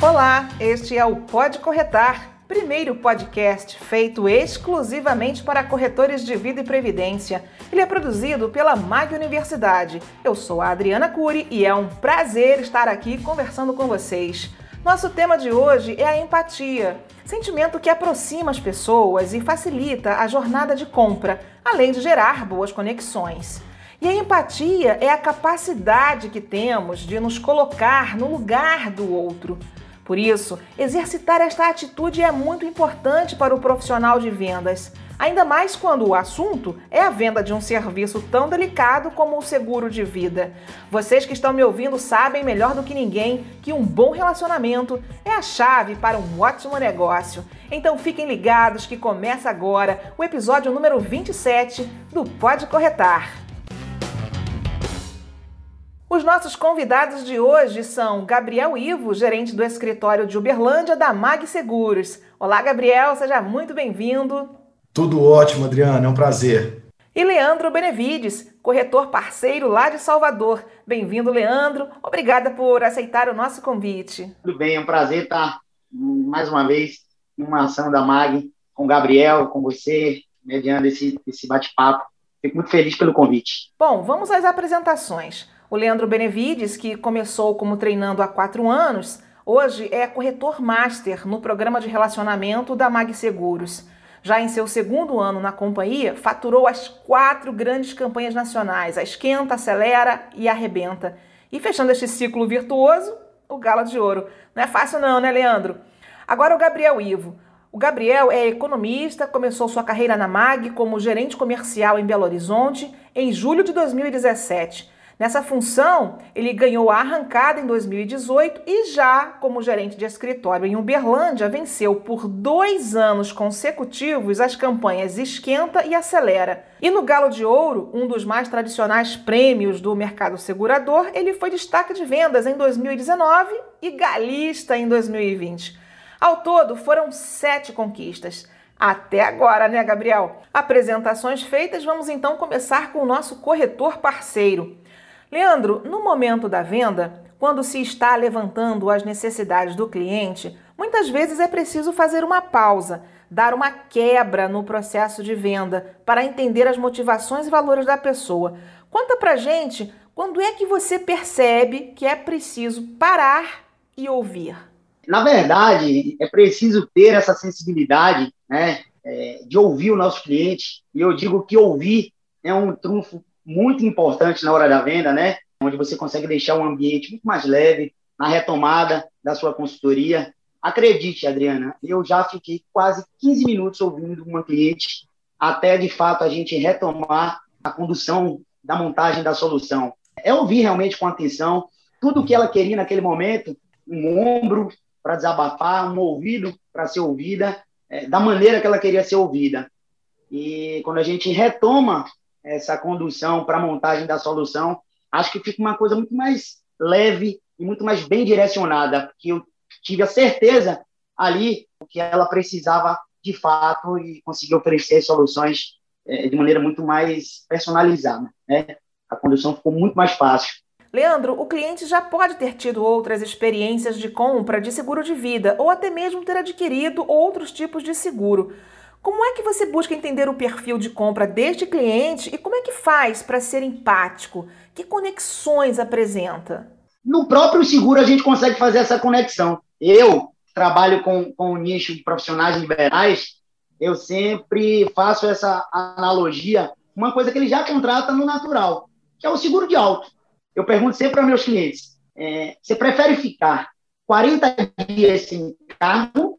Olá, este é o Pode Corretar, primeiro podcast feito exclusivamente para corretores de vida e previdência. Ele é produzido pela MAG Universidade. Eu sou a Adriana Cury e é um prazer estar aqui conversando com vocês. Nosso tema de hoje é a empatia, sentimento que aproxima as pessoas e facilita a jornada de compra, além de gerar boas conexões. E a empatia é a capacidade que temos de nos colocar no lugar do outro. Por isso, exercitar esta atitude é muito importante para o profissional de vendas, ainda mais quando o assunto é a venda de um serviço tão delicado como o seguro de vida. Vocês que estão me ouvindo sabem melhor do que ninguém que um bom relacionamento é a chave para um ótimo negócio. Então fiquem ligados que começa agora o episódio número 27 do Pode Corretar. Os nossos convidados de hoje são Gabriel Ivo, gerente do escritório de Uberlândia da Mag Seguros. Olá, Gabriel, seja muito bem-vindo. Tudo ótimo, Adriana, é um prazer. E Leandro Benevides, corretor parceiro lá de Salvador. Bem-vindo, Leandro. Obrigada por aceitar o nosso convite. Tudo bem, é um prazer estar mais uma vez em uma ação da MAG com o Gabriel, com você, mediando esse, esse bate-papo. Fico muito feliz pelo convite. Bom, vamos às apresentações. O Leandro Benevides, que começou como treinando há quatro anos, hoje é corretor master no programa de relacionamento da Mag Seguros. Já em seu segundo ano na companhia, faturou as quatro grandes campanhas nacionais: a Esquenta, Acelera e Arrebenta. E fechando este ciclo virtuoso, o Gala de Ouro. Não é fácil, não, né, Leandro? Agora o Gabriel Ivo. O Gabriel é economista, começou sua carreira na MAG como gerente comercial em Belo Horizonte em julho de 2017. Nessa função, ele ganhou a arrancada em 2018 e já, como gerente de escritório em Uberlândia, venceu por dois anos consecutivos as campanhas Esquenta e Acelera. E no Galo de Ouro, um dos mais tradicionais prêmios do mercado segurador, ele foi destaque de vendas em 2019 e galista em 2020. Ao todo, foram sete conquistas. Até agora, né, Gabriel? Apresentações feitas, vamos então começar com o nosso corretor parceiro. Leandro, no momento da venda, quando se está levantando as necessidades do cliente, muitas vezes é preciso fazer uma pausa, dar uma quebra no processo de venda para entender as motivações e valores da pessoa. Conta pra gente quando é que você percebe que é preciso parar e ouvir. Na verdade, é preciso ter essa sensibilidade né, é, de ouvir o nosso cliente. E eu digo que ouvir é um trunfo muito importante na hora da venda, né? Onde você consegue deixar o ambiente muito mais leve na retomada da sua consultoria. Acredite, Adriana, eu já fiquei quase 15 minutos ouvindo uma cliente até de fato a gente retomar a condução da montagem da solução. É ouvir realmente com atenção tudo o que ela queria naquele momento, um ombro para desabafar, um ouvido para ser ouvida, é, da maneira que ela queria ser ouvida. E quando a gente retoma essa condução para a montagem da solução, acho que fica uma coisa muito mais leve e muito mais bem direcionada, porque eu tive a certeza ali que ela precisava de fato e conseguir oferecer soluções é, de maneira muito mais personalizada. Né? A condução ficou muito mais fácil. Leandro, o cliente já pode ter tido outras experiências de compra de seguro de vida ou até mesmo ter adquirido outros tipos de seguro. Como é que você busca entender o perfil de compra deste cliente e como é que faz para ser empático? Que conexões apresenta? No próprio seguro a gente consegue fazer essa conexão. Eu trabalho com, com o nicho de profissionais liberais, eu sempre faço essa analogia, uma coisa que ele já contrata no natural, que é o seguro de auto. Eu pergunto sempre para meus clientes, é, você prefere ficar 40 dias sem carro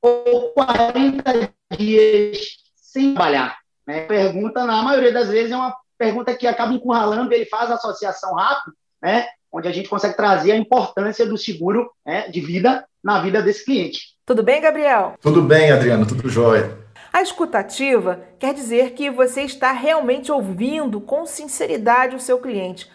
ou 40 dias sem trabalhar? Né? Pergunta, na maioria das vezes, é uma pergunta que acaba encurralando, ele faz a associação rápido, né? onde a gente consegue trazer a importância do seguro né, de vida na vida desse cliente. Tudo bem, Gabriel? Tudo bem, Adriano, tudo jóia. A escutativa quer dizer que você está realmente ouvindo com sinceridade o seu cliente.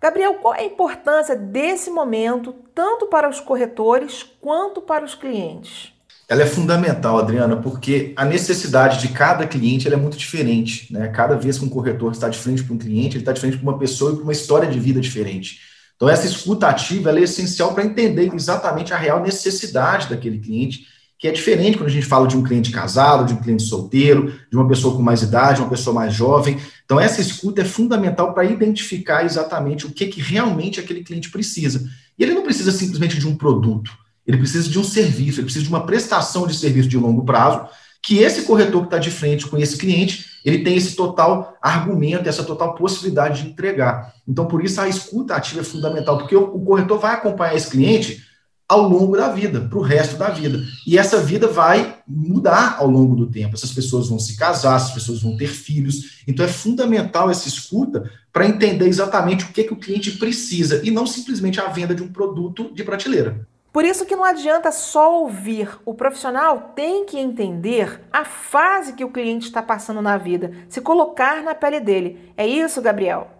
Gabriel, qual é a importância desse momento, tanto para os corretores quanto para os clientes? Ela é fundamental, Adriana, porque a necessidade de cada cliente é muito diferente. Né? Cada vez que um corretor está de frente para um cliente, ele está de frente para uma pessoa e para uma história de vida diferente. Então, essa escuta ativa é essencial para entender exatamente a real necessidade daquele cliente, que é diferente quando a gente fala de um cliente casado, de um cliente solteiro, de uma pessoa com mais idade, uma pessoa mais jovem. Então, essa escuta é fundamental para identificar exatamente o que, que realmente aquele cliente precisa. E ele não precisa simplesmente de um produto, ele precisa de um serviço, ele precisa de uma prestação de serviço de longo prazo, que esse corretor que está de frente com esse cliente, ele tem esse total argumento, essa total possibilidade de entregar. Então, por isso, a escuta ativa é fundamental, porque o, corretor vai acompanhar esse cliente ao longo da vida, para o resto da vida. E essa vida vai mudar ao longo do tempo. Essas pessoas vão se casar, essas pessoas vão ter filhos. Então, é fundamental essa escuta para entender exatamente o que, que o cliente precisa e não simplesmente a venda de um produto de prateleira. Por isso que não adianta só ouvir. O profissional tem que entender a fase que o cliente está passando na vida, se colocar na pele dele. É isso, Gabriel?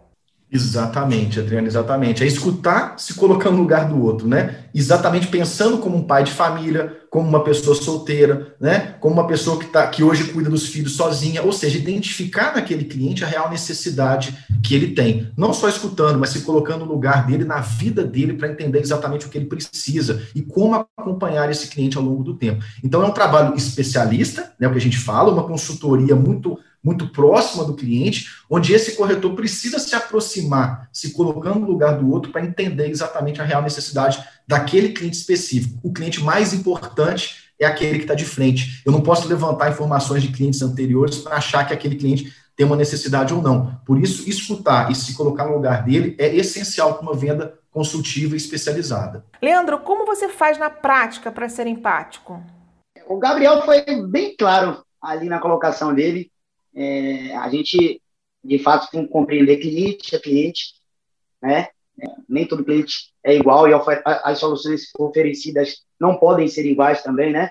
Exatamente, Adriana, exatamente. É escutar se colocando no lugar do outro, né? Exatamente pensando como um pai de família, como uma pessoa solteira, né? Como uma pessoa que, tá, que hoje cuida dos filhos sozinha, ou seja, identificar naquele cliente a real necessidade que ele tem. Não só escutando, mas se colocando no lugar dele, na vida dele, para entender exatamente o que ele precisa e como acompanhar esse cliente ao longo do tempo. Então, é um trabalho especialista, né? O que a gente fala, uma consultoria muito muito próxima do cliente, onde esse corretor precisa se aproximar, se colocando no lugar do outro para entender exatamente a real necessidade daquele cliente específico. O cliente mais importante é aquele que está de frente. Eu não posso levantar informações de clientes anteriores para achar que aquele cliente tem uma necessidade ou não. Por isso, escutar e se colocar no lugar dele é essencial para uma venda consultiva e especializada. Leandro, como você faz na prática para ser empático? O Gabriel foi bem claro ali na colocação dele é, a gente, de fato, tem que compreender cliente a cliente, né? É, nem todo cliente é igual e as soluções oferecidas não podem ser iguais também, né?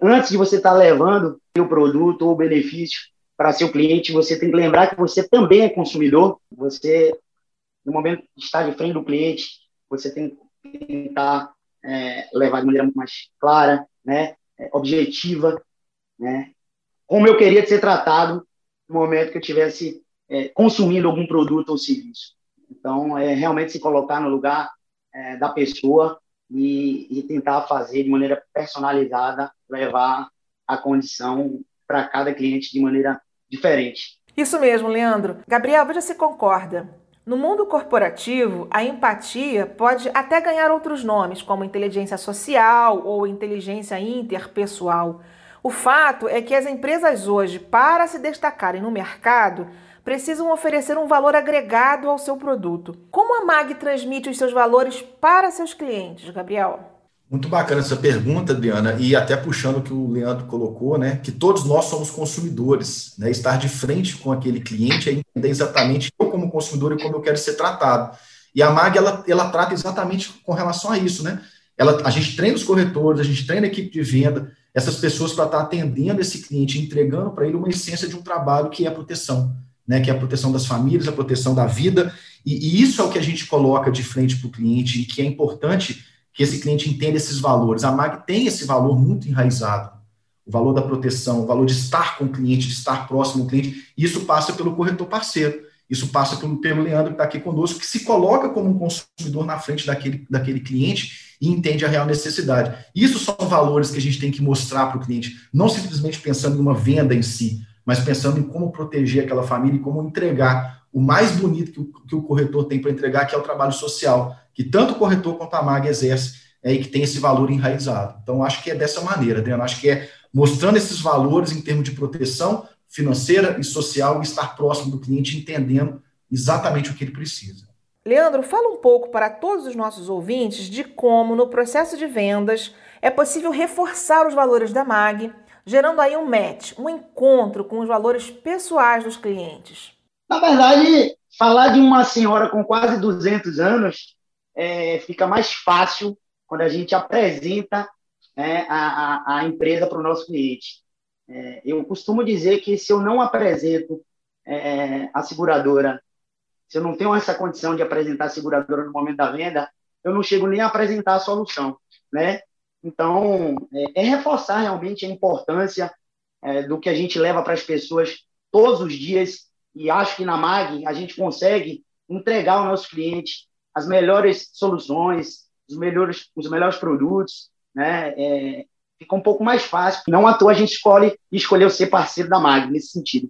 Antes de você estar tá levando o produto ou o benefício para seu cliente, você tem que lembrar que você também é consumidor. Você, no momento de estar de frente do cliente, você tem que tentar é, levar de maneira mais clara, né? É, objetiva, né? Como eu queria ser tratado no momento que eu estivesse é, consumindo algum produto ou serviço. Então, é realmente se colocar no lugar é, da pessoa e, e, tentar fazer de maneira personalizada, levar a condição para cada cliente de maneira diferente. Isso mesmo, Leandro. Gabriel, veja se concorda. No mundo corporativo, a empatia pode até ganhar outros nomes, como inteligência social ou inteligência interpessoal. O fato é que as empresas hoje, para se destacarem no mercado, precisam oferecer um valor agregado ao seu produto. Como a MAG transmite os seus valores para seus clientes, Gabriel? Muito bacana essa pergunta, Adriana, e até puxando o que o Leandro colocou, né, que todos nós somos consumidores, né, estar de frente com aquele cliente é entender exatamente eu como consumidor e como eu quero ser tratado. E a MAG, ela, ela trata exatamente com relação a isso, né, ela, a gente treina os corretores, a gente treina a equipe de venda, essas pessoas para estar tá atendendo esse cliente, entregando para ele uma essência de um trabalho que é a proteção, né, que é a proteção das famílias, a proteção da vida, e, e isso é o que a gente coloca de frente para o cliente e que é importante que esse cliente entenda esses valores. A MAG tem esse valor muito enraizado, o valor da proteção, o valor de estar com o cliente, de estar próximo ao cliente, e isso passa pelo corretor parceiro. Isso passa pelo, pelo Leandro que está aqui conosco, que se coloca como um consumidor na frente daquele, daquele cliente e entende a real necessidade. Isso são valores que a gente tem que mostrar para o cliente, não simplesmente pensando em uma venda em si, mas pensando em como proteger aquela família e como entregar o mais bonito que o, que o corretor tem para entregar, que é o trabalho social, que tanto o corretor quanto a MAG exerce é, e que tem esse valor enraizado. Então, acho que é dessa maneira, Adriano. Acho que é mostrando esses valores em termos de proteção financeira e social e estar próximo do cliente, entendendo exatamente o que ele precisa. Leandro, fala um pouco para todos os nossos ouvintes de como, no processo de vendas, é possível reforçar os valores da MAG, gerando aí um match, um encontro com os valores pessoais dos clientes. Na verdade, falar de uma senhora com quase 200 anos é, fica mais fácil quando a gente apresenta é, a, a, empresa para o nosso cliente. É, eu costumo dizer que se eu não apresento é, a seguradora se eu não tenho essa condição de apresentar a seguradora no momento da venda, eu não chego nem a apresentar a solução, né? Então, é, é reforçar realmente a importância é, do que a gente leva para as pessoas todos os dias, e acho que na MAG a gente consegue entregar ao nosso cliente as melhores soluções, os melhores, os melhores produtos, né? É, fica um pouco mais fácil. Não à toa a gente escolhe escolheu ser parceiro da MAG nesse sentido.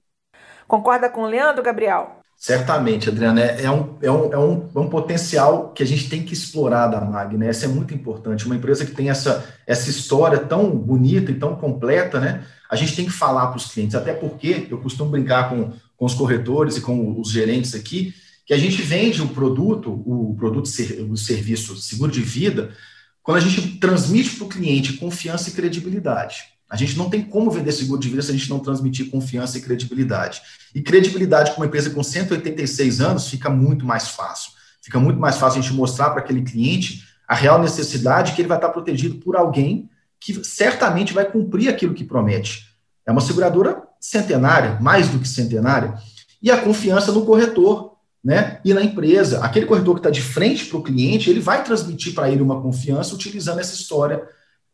Concorda com o Leandro, Gabriel? Certamente, Adriana, é, é um, é, um, é, um, é um potencial que a gente tem que explorar da MAG, né? Isso é muito importante. Uma empresa que tem essa, essa história tão bonita e tão completa, né? A gente tem que falar para os clientes, até porque eu costumo brincar com, com os corretores e com os gerentes aqui, que a gente vende o produto, o produto, o serviço seguro de vida, quando a gente transmite para o cliente confiança e credibilidade. A gente não tem como vender seguro de vida se a gente não transmitir confiança e credibilidade. E credibilidade com uma empresa com 186 anos fica muito mais fácil. Fica muito mais fácil a gente mostrar para aquele cliente a real necessidade que ele vai estar protegido por alguém que certamente vai cumprir aquilo que promete. É uma seguradora centenária, mais do que centenária, e a confiança no corretor, né? E na empresa. Aquele corretor que está de frente para o cliente, ele vai transmitir para ele uma confiança utilizando essa história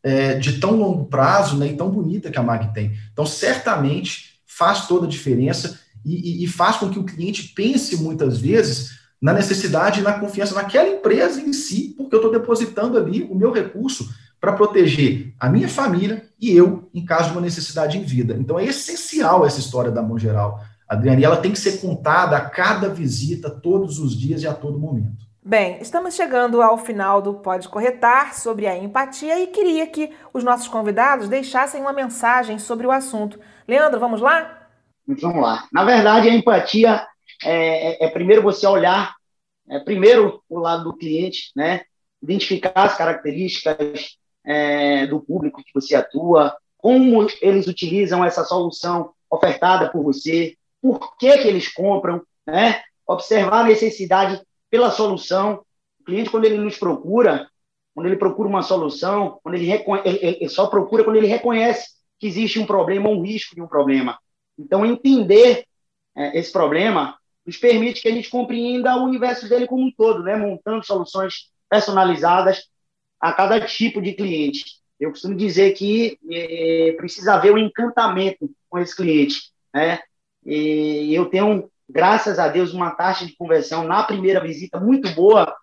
é, de tão longo prazo né, e tão bonita que a MAG tem. Então, certamente faz toda a diferença e, e, e faz com que o cliente pense muitas vezes na necessidade e na confiança naquela empresa em si, porque eu estou depositando ali o meu recurso para proteger a minha família e eu em caso de uma necessidade em vida. Então é essencial essa história da mão geral, Adriana, e ela tem que ser contada a cada visita, todos os dias e a todo momento. Bem, estamos chegando ao final do Pode Corretar sobre a empatia e queria que os nossos convidados deixassem uma mensagem sobre o assunto. Leandro, vamos lá? Vamos lá. Na verdade, a empatia é, é, é primeiro você olhar, é, primeiro o lado do cliente, né? Identificar as características é, do público que você atua, como eles utilizam essa solução ofertada por você, por que, que eles compram, né? Observar a necessidade pela solução. O cliente, quando ele nos procura, quando ele procura uma solução, quando ele, ele, ele só procura quando ele reconhece que existe um problema um risco de um problema. Então, entender é, esse problema nos permite que a gente compreenda o universo dele como um todo, né? montando soluções personalizadas a cada tipo de cliente. Eu costumo dizer que é, precisa haver um encantamento com esse cliente. Né? E eu tenho graças a Deus, uma taxa de conversão na primeira visita muito boa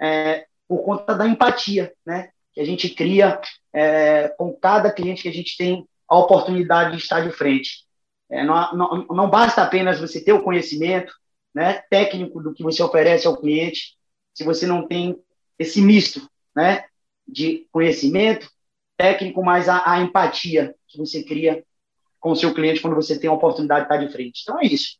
é, por conta da empatia, né? Que a gente cria é, com cada cliente que a gente tem a oportunidade de estar de frente. É, não, não, não basta apenas você ter o conhecimento né, técnico do que você oferece ao cliente, se você não tem esse misto né, de conhecimento técnico, mais a, a empatia que você cria com o seu cliente quando você tem a oportunidade de estar de frente. Então é isso.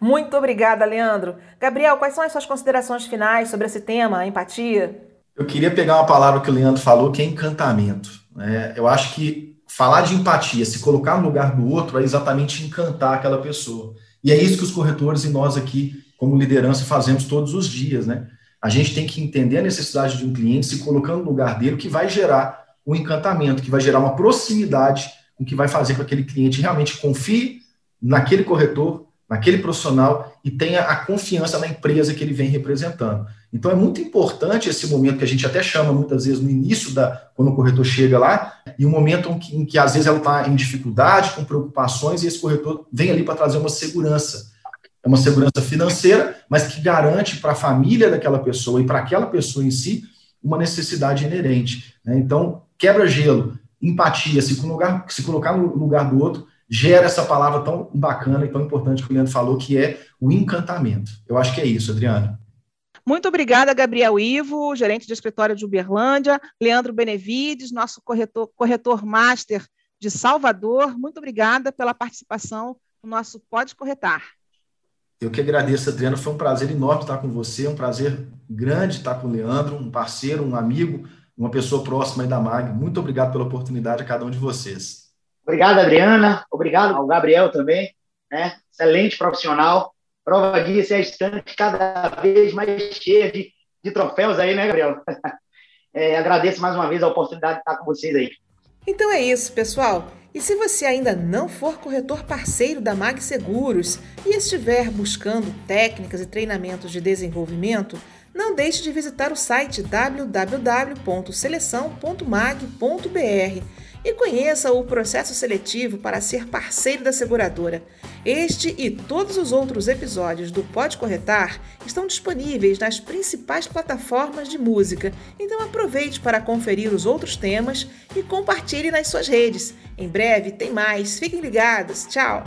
Muito obrigada, Leandro. Gabriel, quais são as suas considerações finais sobre esse tema, empatia? Eu queria pegar uma palavra que o Leandro falou, que é encantamento. Né? Eu acho que falar de empatia, se colocar no lugar do outro, é exatamente encantar aquela pessoa. E é isso que os corretores e nós aqui, como liderança, fazemos todos os dias. Né? A gente tem que entender a necessidade de um cliente, se colocando no lugar dele, que vai gerar um encantamento, que vai gerar uma proximidade, o que vai fazer com que aquele cliente realmente confie naquele corretor, naquele profissional e tenha a confiança na empresa que ele vem representando. Então é muito importante esse momento que a gente até chama muitas vezes no início da quando o corretor chega lá e um momento em que, em que às vezes ela está em dificuldade, com preocupações e esse corretor vem ali para trazer uma segurança. É uma segurança financeira, mas que garante para a família daquela pessoa e para aquela pessoa em si uma necessidade inerente. Né? Então quebra gelo, empatia, se colocar, se colocar no lugar do outro gera essa palavra tão bacana e tão importante que o Leandro falou, que é o encantamento. Eu acho que é isso, Adriana. Muito obrigada, Gabriel Ivo, gerente de escritório de Uberlândia, Leandro Benevides, nosso corretor, corretor master de Salvador. Muito obrigada pela participação no nosso Pode Corretar. Eu que agradeço, Adriana. Foi um prazer enorme estar com você, um prazer grande estar com o Leandro, um parceiro, um amigo, uma pessoa próxima aí da MAG. Muito obrigado pela oportunidade a cada um de vocês. Obrigado, Adriana. Obrigado ao Gabriel também. Né? Excelente profissional. Prova disso é a estante cada vez mais cheia de, de troféus aí, né, Gabriel? É, agradeço mais uma vez a oportunidade de estar com vocês aí. Então é isso, pessoal. E se você ainda não for corretor parceiro da Mag Seguros e estiver buscando técnicas e treinamentos de desenvolvimento, não deixe de visitar o site www.seleção.mag.br e conheça o processo seletivo para ser parceiro da seguradora. Este e todos os outros episódios do Pode Corretar estão disponíveis nas principais plataformas de música, então aproveite para conferir os outros temas e compartilhe nas suas redes. Em breve tem mais, fiquem ligados, tchau!